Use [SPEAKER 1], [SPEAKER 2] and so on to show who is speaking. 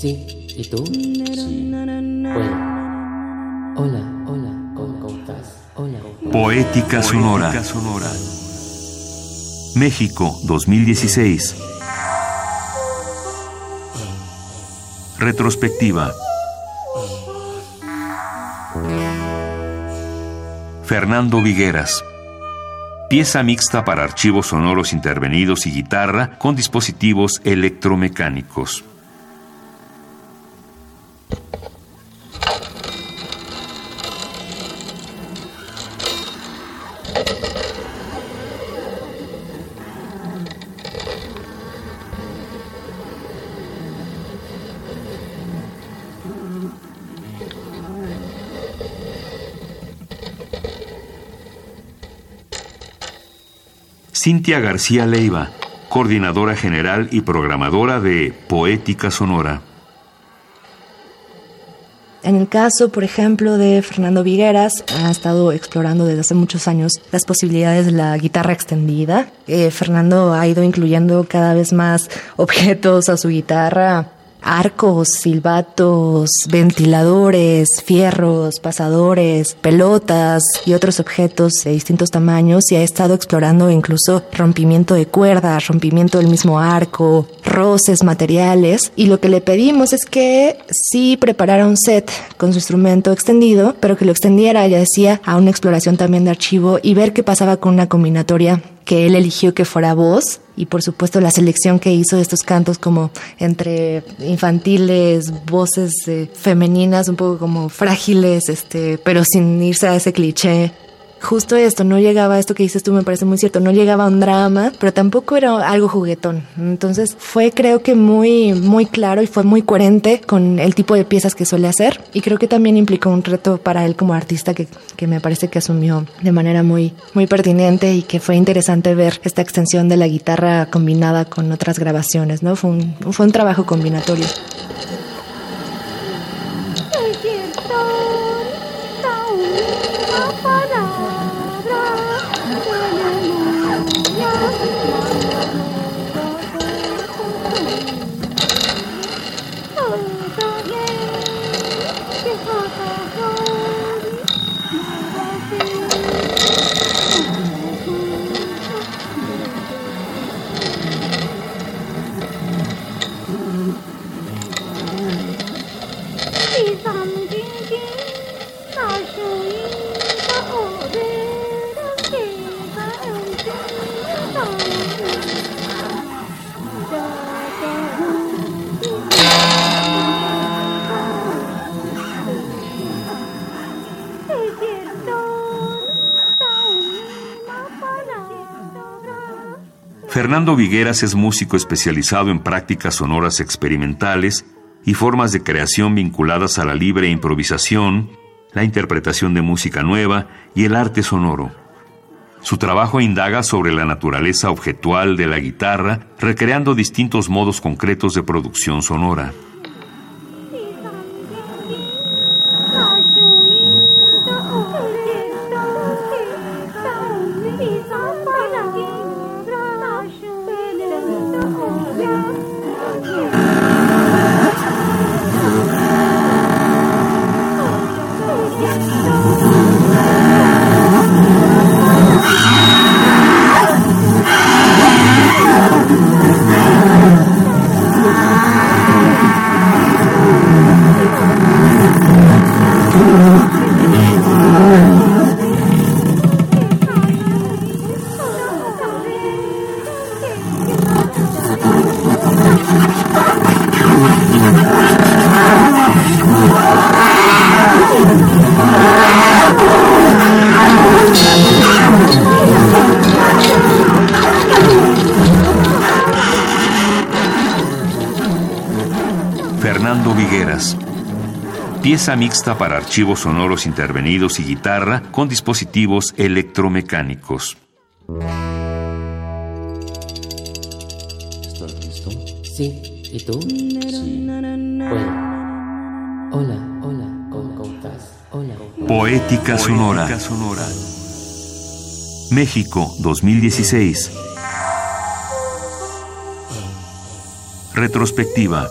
[SPEAKER 1] Sí. ¿Y tú? Sí. Bueno. Hola, hola, ¿cómo, estás? Hola.
[SPEAKER 2] Poética Sonora. Poética Sonora. México 2016. Retrospectiva. Fernando Vigueras. Pieza mixta para archivos sonoros intervenidos y guitarra con dispositivos electromecánicos. Cintia García Leiva, coordinadora general y programadora de Poética Sonora.
[SPEAKER 3] En el caso, por ejemplo, de Fernando Vigueras, ha estado explorando desde hace muchos años las posibilidades de la guitarra extendida. Eh, Fernando ha ido incluyendo cada vez más objetos a su guitarra arcos, silbatos, ventiladores, fierros, pasadores, pelotas y otros objetos de distintos tamaños y ha estado explorando incluso rompimiento de cuerdas, rompimiento del mismo arco, roces materiales. Y lo que le pedimos es que sí preparara un set con su instrumento extendido, pero que lo extendiera, ya decía, a una exploración también de archivo y ver qué pasaba con una combinatoria que él eligió que fuera voz y por supuesto la selección que hizo de estos cantos como entre infantiles, voces eh, femeninas un poco como frágiles, este, pero sin irse a ese cliché justo esto, no llegaba, esto que dices tú me parece muy cierto, no llegaba a un drama, pero tampoco era algo juguetón. Entonces fue creo que muy, muy claro y fue muy coherente con el tipo de piezas que suele hacer y creo que también implicó un reto para él como artista que, que me parece que asumió de manera muy, muy pertinente y que fue interesante ver esta extensión de la guitarra combinada con otras grabaciones, ¿no? Fue un, fue un trabajo combinatorio.
[SPEAKER 2] Fernando Vigueras es músico especializado en prácticas sonoras experimentales y formas de creación vinculadas a la libre improvisación, la interpretación de música nueva y el arte sonoro. Su trabajo indaga sobre la naturaleza objetual de la guitarra, recreando distintos modos concretos de producción sonora. Pieza mixta para archivos sonoros intervenidos y guitarra con dispositivos electromecánicos.
[SPEAKER 1] ¿Estás listo? Sí. ¿Y tú? Sí. Hola, hola, ¿cómo, estás? Hola.
[SPEAKER 2] Poética, Sonora. Poética Sonora. México 2016. Retrospectiva.